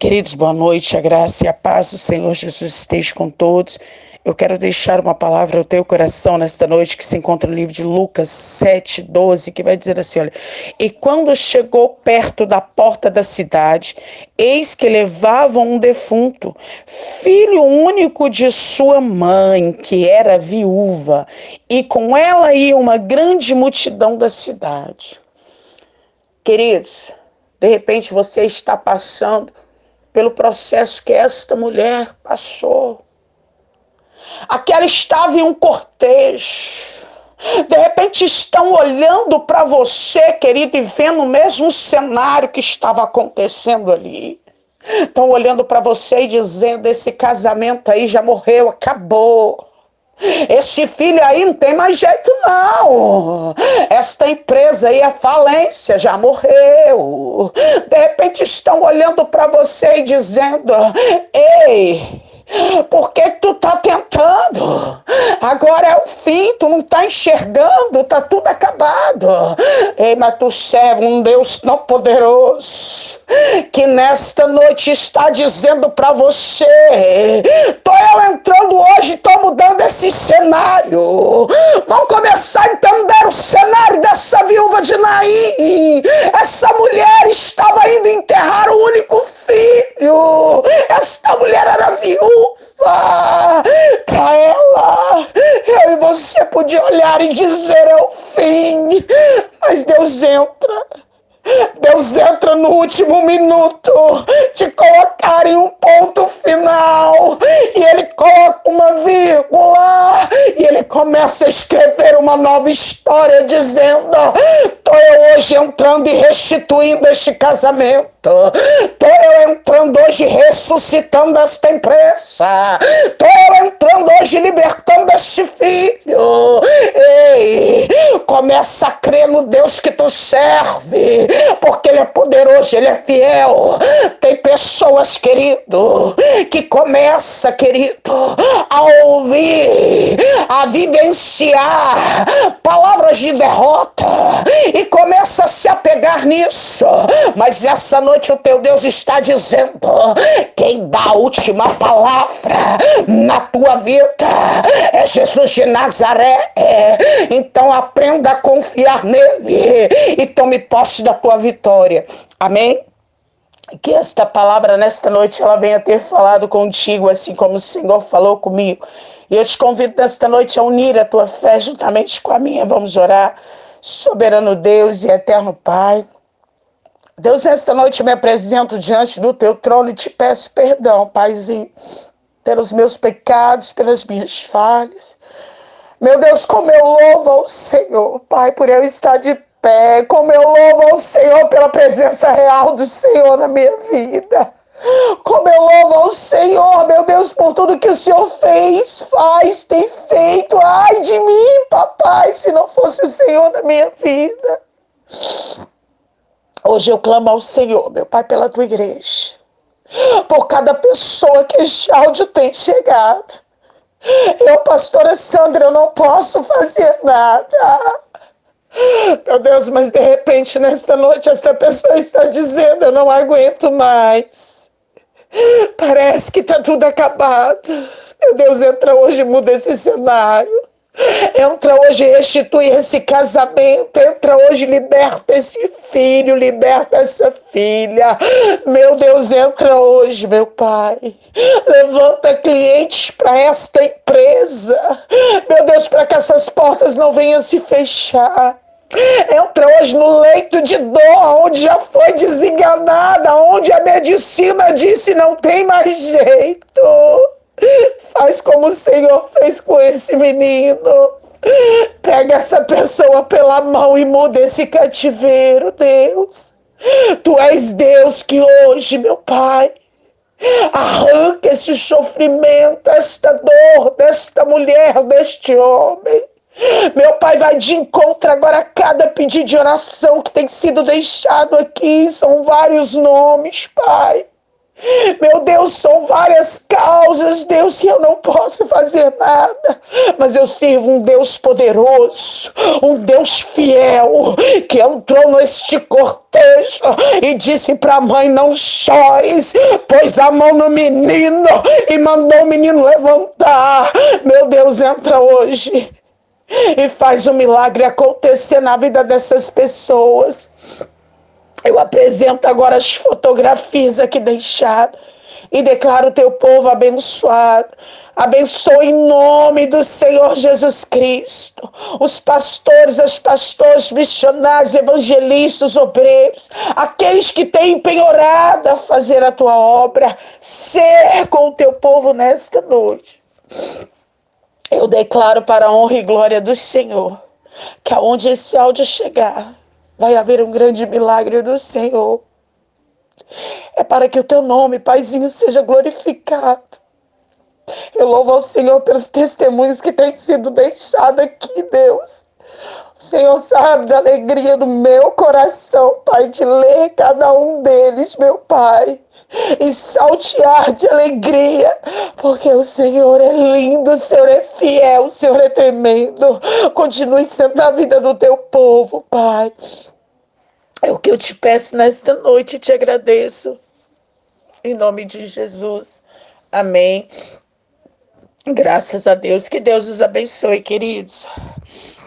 Queridos, boa noite, a graça e a paz do Senhor Jesus esteja com todos. Eu quero deixar uma palavra ao teu coração nesta noite que se encontra no livro de Lucas 7, 12, que vai dizer assim: olha, e quando chegou perto da porta da cidade, eis que levavam um defunto, filho único de sua mãe, que era viúva, e com ela ia uma grande multidão da cidade. Queridos, de repente você está passando pelo processo que esta mulher passou. Aquela estava em um cortejo. De repente estão olhando para você, querido, e vendo o mesmo cenário que estava acontecendo ali. Estão olhando para você e dizendo: esse casamento aí já morreu, acabou. Esse filho aí não tem mais jeito, não. Esta empresa aí é falência, já morreu. De repente estão olhando para você e dizendo: Ei, por que tu tá tentando? Agora é o fim, tu não tá enxergando, tá tudo acabado. Ei, mas tu serve um Deus tão poderoso que nesta noite está dizendo para você: tô eu entrando hoje, tô mudando esse cenário. Vamos começar a entender o cenário dessa viúva de Naim. Essa mulher estava indo enterrar o único filho. Esta mulher era viúva! Para ela, eu e você podia olhar e dizer é o fim, mas Deus entra. Deus entra no último minuto, te colocar em um ponto final, e Ele coloca uma vírgula, e Ele começa a escrever uma nova história, dizendo: Estou eu hoje entrando e restituindo este casamento. Entrando hoje ressuscitando esta empresa. Estou entrando hoje libertando este filho. Ei, começa a crer no Deus que tu serve, porque Ele é poderoso, Ele é fiel. Tem pessoas, querido, que começa, querido, a ouvir, a vivenciar palavras de derrota e começa a se apegar nisso. Mas essa noite o teu Deus está dizendo: quem dá a última palavra na tua vida é Jesus de Nazaré. Então aprenda a confiar nele e tome posse da tua vitória. Amém? Que esta palavra nesta noite ela venha ter falado contigo, assim como o Senhor falou comigo. E eu te convido nesta noite a unir a tua fé juntamente com a minha. Vamos orar. Soberano Deus e eterno Pai. Deus, esta noite me apresento diante do teu trono e te peço perdão, Paizinho, pelos meus pecados, pelas minhas falhas. Meu Deus, como eu louvo ao Senhor, Pai, por eu estar de pé, como eu louvo ao Senhor pela presença real do Senhor na minha vida. Como eu louvo ao Senhor, meu Deus, por tudo que o Senhor fez, faz, tem feito. Ai de mim, papai, se não fosse o Senhor na minha vida. Hoje eu clamo ao Senhor, meu Pai, pela tua igreja. Por cada pessoa que este áudio tem chegado. Eu, pastora Sandra, eu não posso fazer nada. Meu Deus, mas de repente, nesta noite, esta pessoa está dizendo: Eu não aguento mais. Parece que está tudo acabado. Meu Deus, entra hoje e muda esse cenário. Entra hoje e restitui esse casamento. Entra hoje liberta esse filho, liberta essa filha. Meu Deus, entra hoje, meu Pai. Levanta clientes para esta empresa. Meu Deus, para que essas portas não venham se fechar. Entra hoje no leito de dor, onde já foi desenganada, onde a medicina disse não tem mais jeito. Faz como o Senhor fez com esse menino. Pega essa pessoa pela mão e muda esse cativeiro, Deus. Tu és Deus que hoje, meu Pai, arranca esse sofrimento, esta dor desta mulher, deste homem. Meu Pai vai de encontro agora a cada pedido de oração que tem sido deixado aqui. São vários nomes, Pai. Meu Deus, são várias causas, Deus, e eu não posso fazer nada. Mas eu sirvo um Deus poderoso, um Deus fiel, que entrou neste cortejo e disse para a mãe: Não chores, pôs a mão no menino e mandou o menino levantar. Meu Deus, entra hoje e faz o um milagre acontecer na vida dessas pessoas. Eu apresento agora as fotografias aqui deixadas e declaro o teu povo abençoado. Abençoe em nome do Senhor Jesus Cristo. Os pastores, as pastores, missionários, evangelistas, obreiros, aqueles que têm penhorado a fazer a tua obra, ser com o teu povo nesta noite. Eu declaro para a honra e glória do Senhor que aonde esse áudio chegar, vai haver um grande milagre do Senhor. É para que o teu nome, Paizinho, seja glorificado. Eu louvo ao Senhor pelos testemunhos que têm sido deixados aqui, Deus. O Senhor sabe da alegria do meu coração, Pai, de ler cada um deles, meu Pai e saltear de alegria, porque o Senhor é lindo, o Senhor é fiel, o Senhor é tremendo. Continue sendo a vida do teu povo, Pai. É o que eu te peço nesta noite e te agradeço. Em nome de Jesus. Amém. Graças a Deus. Que Deus os abençoe, queridos.